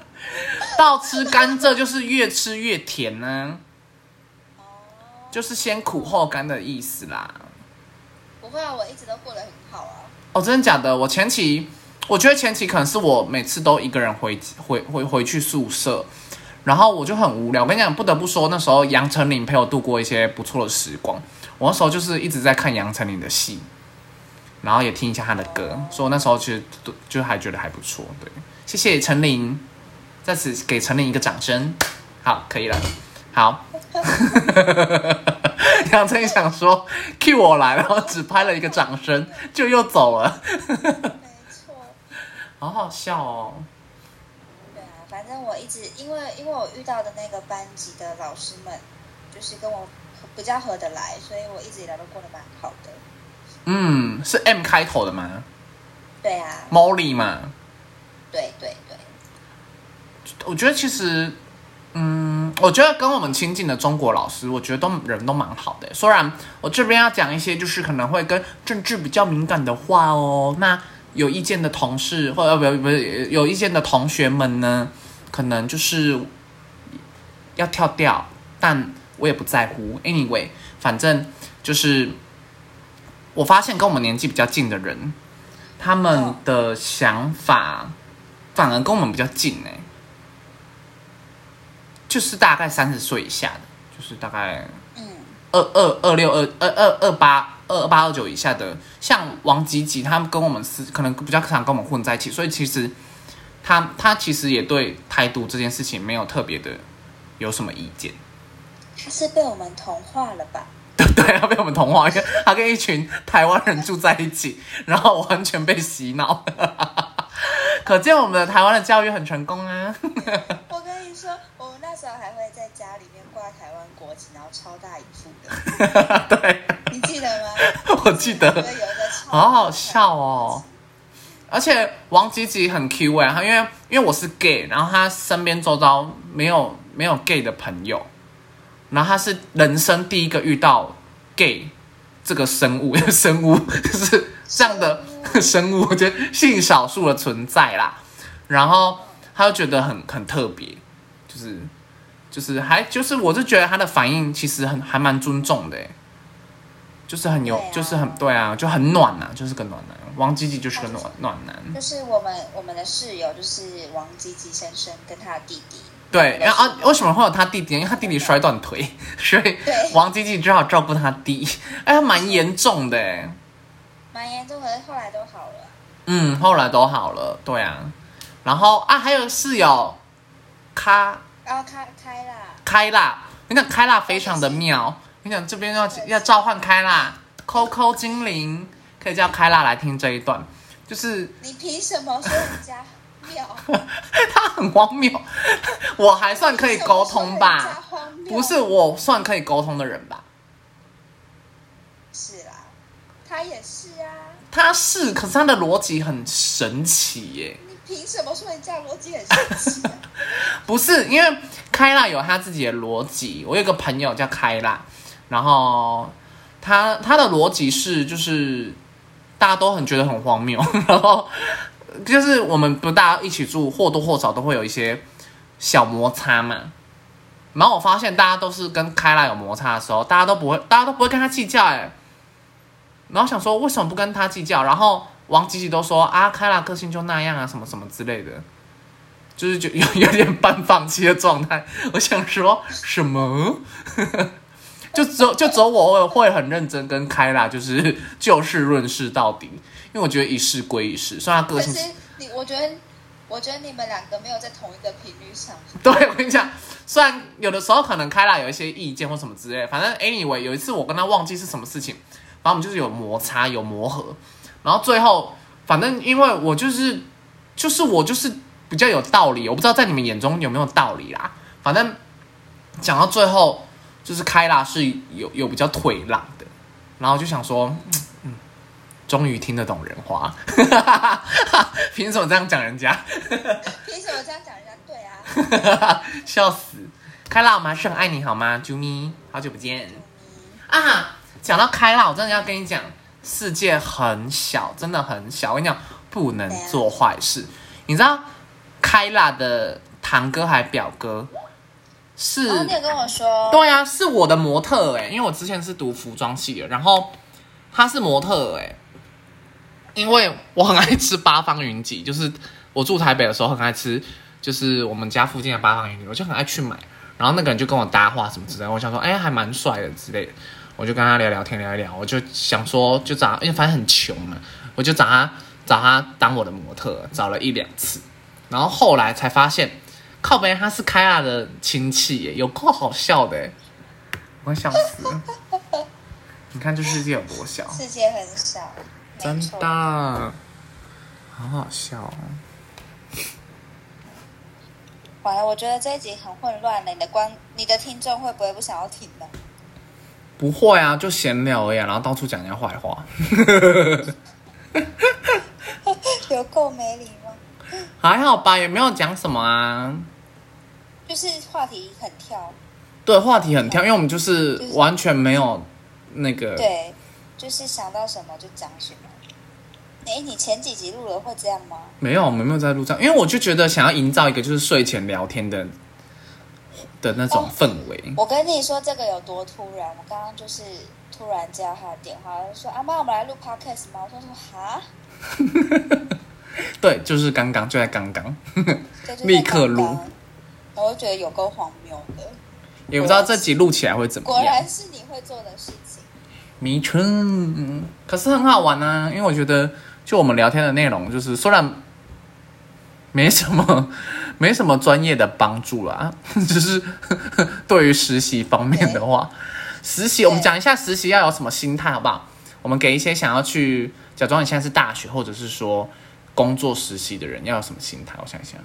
倒吃甘蔗就是越吃越甜呢、哦，就是先苦后甘的意思啦。不会啊，我一直都过得很好啊。哦，真的假的？我前期，我觉得前期可能是我每次都一个人回回回回去宿舍，然后我就很无聊。我跟你讲，不得不说，那时候杨丞琳陪我度过一些不错的时光。我那时候就是一直在看杨丞琳的戏，然后也听一下她的歌，所以我那时候其实都就还觉得还不错。对，谢谢陈琳，在此给陈琳一个掌声。好，可以了。好，杨丞琳想说 cue 我来，然后只拍了一个掌声，就又走了。没错，好好笑哦！对啊，反正我一直因为因为我遇到的那个班级的老师们，就是跟我比较合得来，所以我一直以来都过得蛮好的。嗯，是 M 开头的吗对啊，？Molly 嘛？对对对，我觉得其实，嗯，我觉得跟我们亲近的中国老师，我觉得都人都蛮好的。虽然我这边要讲一些就是可能会跟政治比较敏感的话哦，那有意见的同事或者不不有意见的同学们呢，可能就是要跳掉，但我也不在乎。Anyway，反正就是我发现跟我们年纪比较近的人，他们的想法反而跟我们比较近哎、就是大概三十岁以下的，就是大概嗯，二二二六二二二二八二八二九以下的，像王吉吉，他们跟我们是可能比较常跟我们混在一起，所以其实他他其实也对台独这件事情没有特别的有什么意见。他是被我们同化了吧？对 对，他被我们同化，因为他跟一群台湾人住在一起，然后完全被洗脑。可见我们的台湾的教育很成功啊！我跟你说，我们那时候还会在家里面挂台湾国旗，然后超大一幅的，对，你记得吗？我记得，好好笑哦。而且王吉吉很 Q 哎、他因为因为我是 gay，然后他身边周遭没有没有 gay 的朋友，然后他是人生第一个遇到 gay 这个生物，生物就 是这样的生物，我觉得性少数的存在啦。然后他就觉得很很特别，就是就是还就是我就觉得他的反应其实很还蛮尊重的欸，就是很有、啊就是很对啊，就很暖呐、就是个暖男。王吉吉就是个暖暖男，就是我们我们的室友就是王吉吉先生跟他的弟弟，对，然后啊，为什么会有他弟弟？因为他弟弟摔断腿，所以王吉吉只好照顾他弟。哎，他蛮严重的哎。蛮严重，可是后来都好了。嗯，后来都好了，对啊。然后啊，还有室友卡然后开开啦，开啦，你看开啦非常的妙。你讲这边要要召唤开啦，Coco 精灵可以叫开啦来听这一段，就是你凭什么说人家妙？他很荒谬，我还算可以沟通吧不是，我算可以沟通的人吧？是啦，他也是啊。他是，可是他的逻辑很神奇耶。你凭什么说人家逻辑很神奇、啊？不是，因为开啦有他自己的逻辑。我有个朋友叫开啦，然后他他的逻辑是，就是大家都很觉得很荒谬，然后就是我们不大家一起住，或多或少都会有一些小摩擦嘛。然后我发现大家都是跟开啦有摩擦的时候，大家都不会，大家都不会跟他计较，哎，然后想说为什么不跟他计较？然后王吉吉都说啊，开拉个性就那样啊，什么什么之类的，就是就有有点半放弃的状态。我想说什么？就只有就只有我会很认真跟开拉就是就事论事到底，因为我觉得一事归一事，虽然他个性可是你，我觉得，我觉得你们两个没有在同一个频率上。对，我跟你讲，虽然有的时候可能开啦有一些意见或什么之类，反正 anyway 有一次我跟他忘记是什么事情，然后我们就是有摩擦有磨合，然后最后反正因为我就是就是我就是比较有道理，我不知道在你们眼中有没有道理啦，反正讲到最后就是开啦是有有比较退让的，然后就想说，嗯嗯，终于听得懂人话，凭什么这样讲人家？凭什么这样讲人家？对啊，笑死！开啦，我们还是很爱你好吗，啾咪？好久不见啊！讲到开朗，我真的要跟你讲，世界很小，真的很小。我跟你讲，不能做坏事。你知道开朗的堂哥还表哥是？你有跟我说，对啊，是我的模特哎、因为我之前是读服装系的，然后他是模特哎、因为我很爱吃八方云集，就是我住台北的时候很爱吃，就是我们家附近的八方云集，我就很爱去买。然后那个人就跟我搭话什么之类的，我想说，哎、还蛮帅的之类的，我就跟他聊聊天聊一聊，我就想说，就找，因为反正很穷嘛，我就找他找他当我的模特，找了一两次，然后后来才发现，靠北他是开亚的亲戚耶，有够好笑的耶，我笑死了。你看这世界有多小，世界很小，真的，好好笑哦。完了，我觉得这一集很混乱了。你的观，你的听众会不会不想要听呢？不会啊，就闲聊而已啊、然后到处讲人家坏话，有够没礼貌，还好吧，也没有讲什么啊。就是话题很跳，对，话题很跳，因为我们就是完全没有那个，对，就是想到什么就讲什么。哎，你前几集录了会这样吗？没有，我们没有在录上，因为我就觉得想要营造一个就是睡前聊天的的那种哦氛围。我跟你说这个有多突然，我刚刚就是突然接到他的电话，他就说：“阿妈，我们来录 podcast 吗？”我说：“说哈，对，就是刚刚，就在刚刚，立刻录刚刚。”我就觉得有够荒谬的，也不知道这集录起来会怎么样。果然是你会做的事情。迷春，嗯可是很好玩啊，因为我觉得就我们聊天的内容，就是虽然没什么没什么专业的帮助啦，只是 对于实习方面的话，实习我们讲一下实习要有什么心态好不好？我们给一些想要去假装你现在是大学或者是说工作实习的人要有什么心态？我想一下，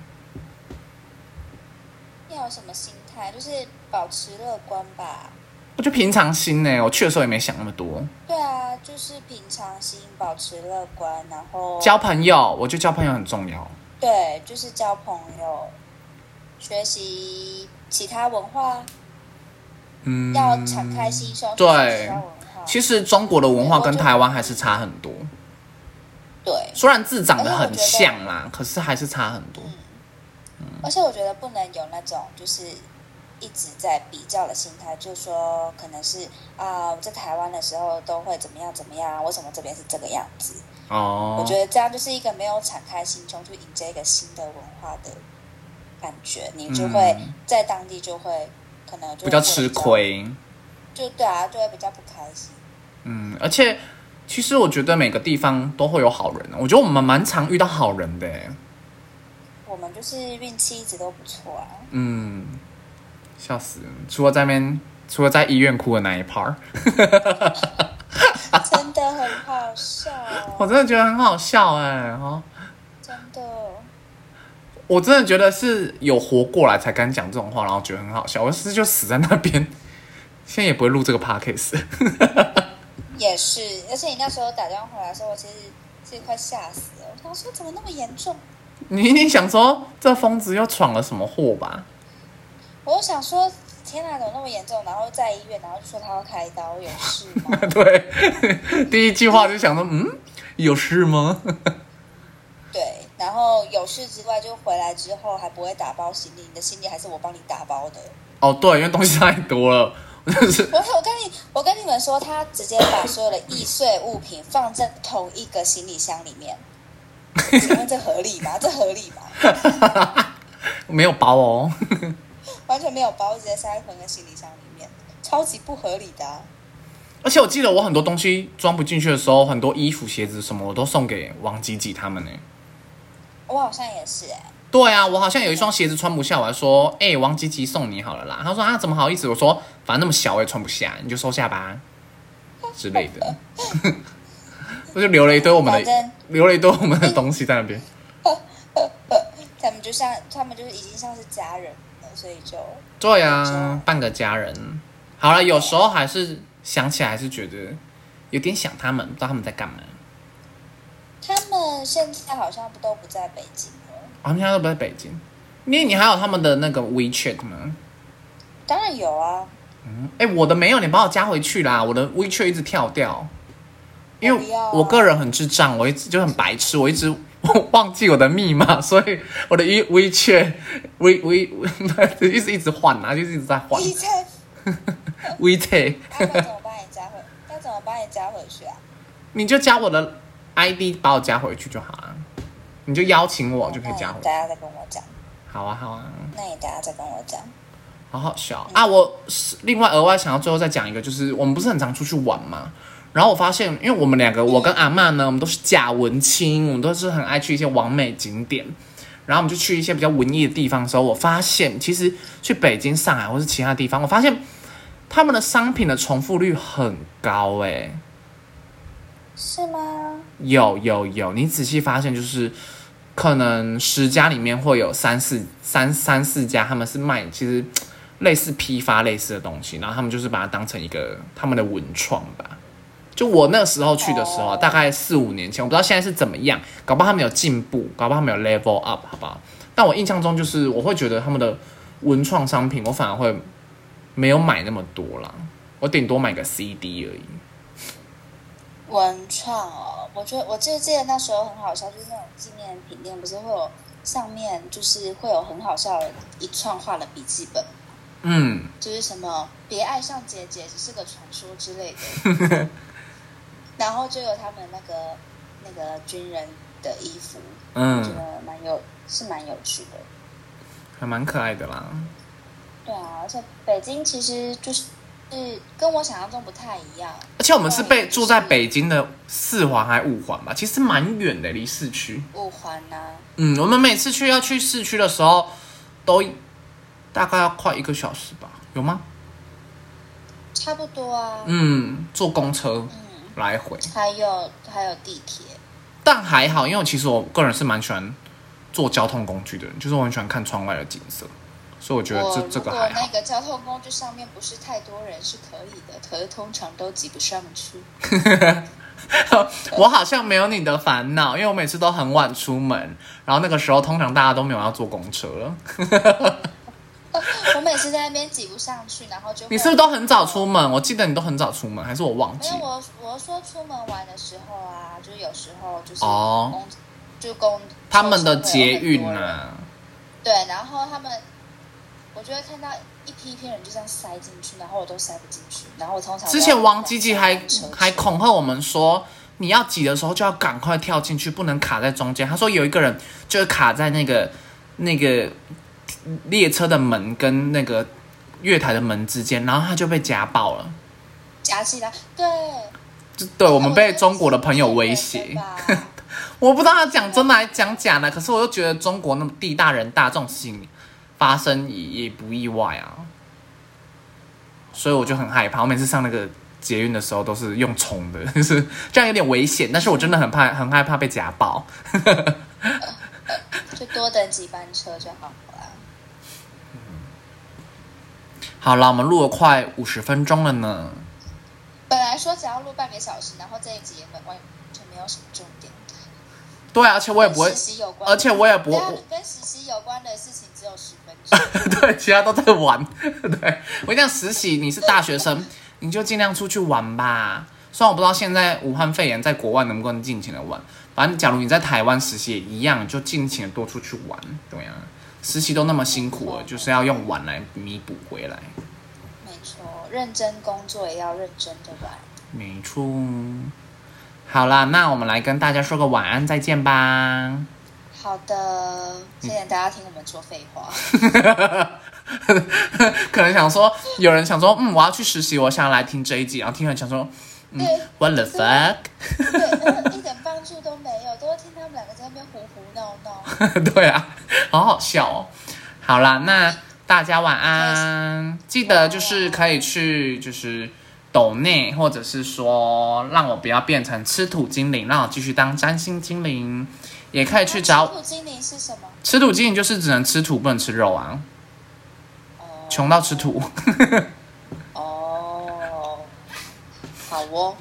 要有什么心态？就是保持乐观吧。我就平常心呢，我去的时候也没想那么多，对啊，就是平常心，保持乐观，然后交朋友，我觉得交朋友很重要。对，就是交朋友，学习其他文化，嗯，要敞开心胸，对其实中国的文化跟台湾还是差很多，对，虽然字长得很像啦，可是还是差很多。而且我觉得不能有那种就是一直在比较的心态，就是说可能是啊，我在台湾的时候都会怎么样怎么样，为什么这边是这个样子？哦，我觉得这样就是一个没有敞开心胸去迎接一个新的文化的感觉，你就会嗯在当地就会可能就比较吃亏。就对啊，就会比较不开心。嗯，而且其实我觉得每个地方都会有好人，我觉得我们蛮常遇到好人的耶。我们就是运气一直都不错啊。嗯，笑死了！除了在那边，除了在医院哭的那一 part，真的很好笑，我真的觉得很好笑哎哦。真的。我真的觉得是有活过来才敢讲这种话，然后觉得很好笑。我是就死在那边，现在也不会录这个 podcast。也是，而且你那时候打电话回来的时候，我其实是快吓死了。我想说怎么那么严重？你一定想说这疯子又闯了什么祸吧？我就想说，天哪，怎么那么严重？然后在医院，然后就说他要开刀，有事吗？对，第一句话就想说，嗯，有事吗？对，然后有事之外，就回来之后还不会打包行李，你的行李还是我帮你打包的。哦，对，因为东西太多了，就是我我跟你我跟你们说，他直接把所有的易碎物品放在同一个行李箱里面，请问这合理吗？这合理吗？没有包哦。完全没有包，直接塞在同一个行李箱里面，超级不合理的啊、而且我记得我很多东西装不进去的时候，很多衣服、鞋子什么，我都送给王吉吉他们呢。我好像也是哎、对啊，我好像有一双鞋子穿不下，我还说，哎、王吉吉送你好了啦。他说啊，怎么好意思？我说，反正那么小我也穿不下，你就收下吧 之类的。我就留了一堆我们的留了一堆我们的东西在那边。他们就像他们就是已经像是家人了，所以就对啊，半个家人。好了，有时候还是想起来，还是觉得有点想他们，不知道他们在干嘛。他们现在好像不都不在北京了。啊他们现在都不在北京，因为你还有他们的那个 WeChat 吗？当然有啊，嗯哎、我的没有，你把我加回去啦！我的 WeChat 一直跳掉，因为我个人很智障，我一直就很白痴，我一直 忘记我的密码，所以我的 We WeChat We We 一直一直换啊，就是一直在换你在 WeChat，那该怎么帮你加回？那怎么帮你加回去啊？你就加我的 ID 把我加回去就好了，你就邀请我就可以加回去。那你等下再跟我讲。好啊，好啊。那你等下再跟我讲。好好笑啊！我是另外额外想要最后再讲一个，就是我们不是很常出去玩嘛，然后我发现，因为我们两个，我跟阿曼呢，我们都是假文青，我们都是很爱去一些完美景点，然后我们就去一些比较文艺的地方的时候，我发现其实去北京、上海或是其他地方，我发现他们的商品的重复率很高诶、是吗？有有有，你仔细发现就是，可能十家里面会有三四三三四家，他们是卖其实类似批发类似的东西，然后他们就是把它当成一个他们的文创吧。就我那时候去的时候大概四五年前，我不知道现在是怎么样，搞不好他们有进步，搞不好他们有 level up，好不好？但我印象中就是，我会觉得他们的文创商品，我反而会没有买那么多啦，我顶多买个 CD 而已。文创哦，我觉得我记记得那时候很好笑，就是那种纪念品店不是会有上面就是会有很好笑的一串画的笔记本，嗯，就是什么别爱上姐姐只是个传说之类的，然后就有他们那个那个军人的衣服，嗯觉嗯，得蛮有是蛮有趣的。还蛮可爱的啦。对啊，而且北京其实就是是跟我想象中不太一样。而且我们是被住在北京的四环还五环吧，其实蛮远的，离市区。五环呐、嗯，我们每次去要去市区的时候，都大概要快一个小时吧，有吗？差不多啊。嗯，坐公车嗯，来回，还有还有地铁。但还好，因为其实我个人是蛮喜欢坐交通工具的人，就是我很喜欢看窗外的景色，所以我觉得我这这个还好。那个交通工具上面不是太多人是可以的，可是通常都挤不上去。我好像没有你的烦恼，因为我每次都很晚出门，然后那个时候通常大家都没有要坐公车了。我每次在那边挤不上去，然后就你是不是都很早出？门？我记得你都很早出门，还是我忘记没有，？我我说出门玩的时候啊，就是有时候就是哦公，就公他们的捷运呢、啊，对，然后他们我就会看到一批一批人就这样塞进去，然后我都塞不进去，然后我通常之前王吉吉还车还恐吓我们说，你要挤的时候就要赶快跳进去，不能卡在中间。他说有一个人就是卡在那个那个列车的门跟那个月台的门之间，然后他就被夹爆了。夹起来，对，就对我们被中国的朋友威胁我不知道他讲真的还讲假的，可是我又觉得中国那么地大人大，这种事情发生也也不意外啊，所以我就很害怕。我每次上那个捷运的时候都是用冲的，就是这样有点危险，但是我真的很怕，很害怕被夹爆。就多等几班车就好了。好了，我们录了快五十分钟了呢。本来说只要录半个小时，然后这一集也完全没有什么重点。对啊，而且我也不会，而且我也不会啊跟实习有关的事情只有十分钟。对，其他都在玩。对我讲，实习你是大学生，你就尽量出去玩吧。虽然我不知道现在武汉肺炎在国外能不能尽情的玩，反正假如你在台湾实习也一样，就尽情的多出去玩。对啊，实习都那么辛苦了，就是要用晚来弥补回来。没错，认真工作也要认真的玩。没错。好啦，那我们来跟大家说个晚安，再见吧。好的，谢谢大家听我们说废话。可能想说，有人想说，嗯，我要去实习，我想要来听这一集，然后听了想说，嗯对，What the fuck？对，呃一点帮助都没有，都会听他们两个在那边胡胡闹闹。对啊，好好笑哦。好啦，那大家晚安，记得就是可以去就是抖内，或者是说让我不要变成吃土精灵，让我继续当占星精灵，也可以去找土精灵是什么？吃土精灵，就是只能吃土不能吃肉啊，哦，穷到吃土。哦，好哦，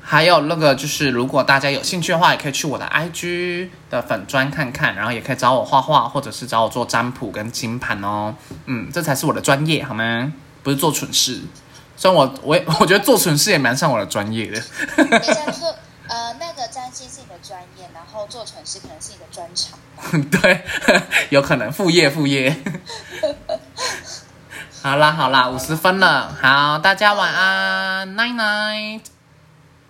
还有那个就是，如果大家有兴趣的话，也可以去我的 IG 的粉砖看看，然后也可以找我画画，或者是找我做占卜跟金盘哦。嗯，这才是我的专业，好吗？不是做蠢事。虽然我我也 我觉得做蠢事也蛮像我的专业的。等一下就是呃，那个占星是你的专业，然后做蠢事可能是你的专长吧。对，有可能副业副业。好啦好啦，五十分了，好，大家晚安，night night。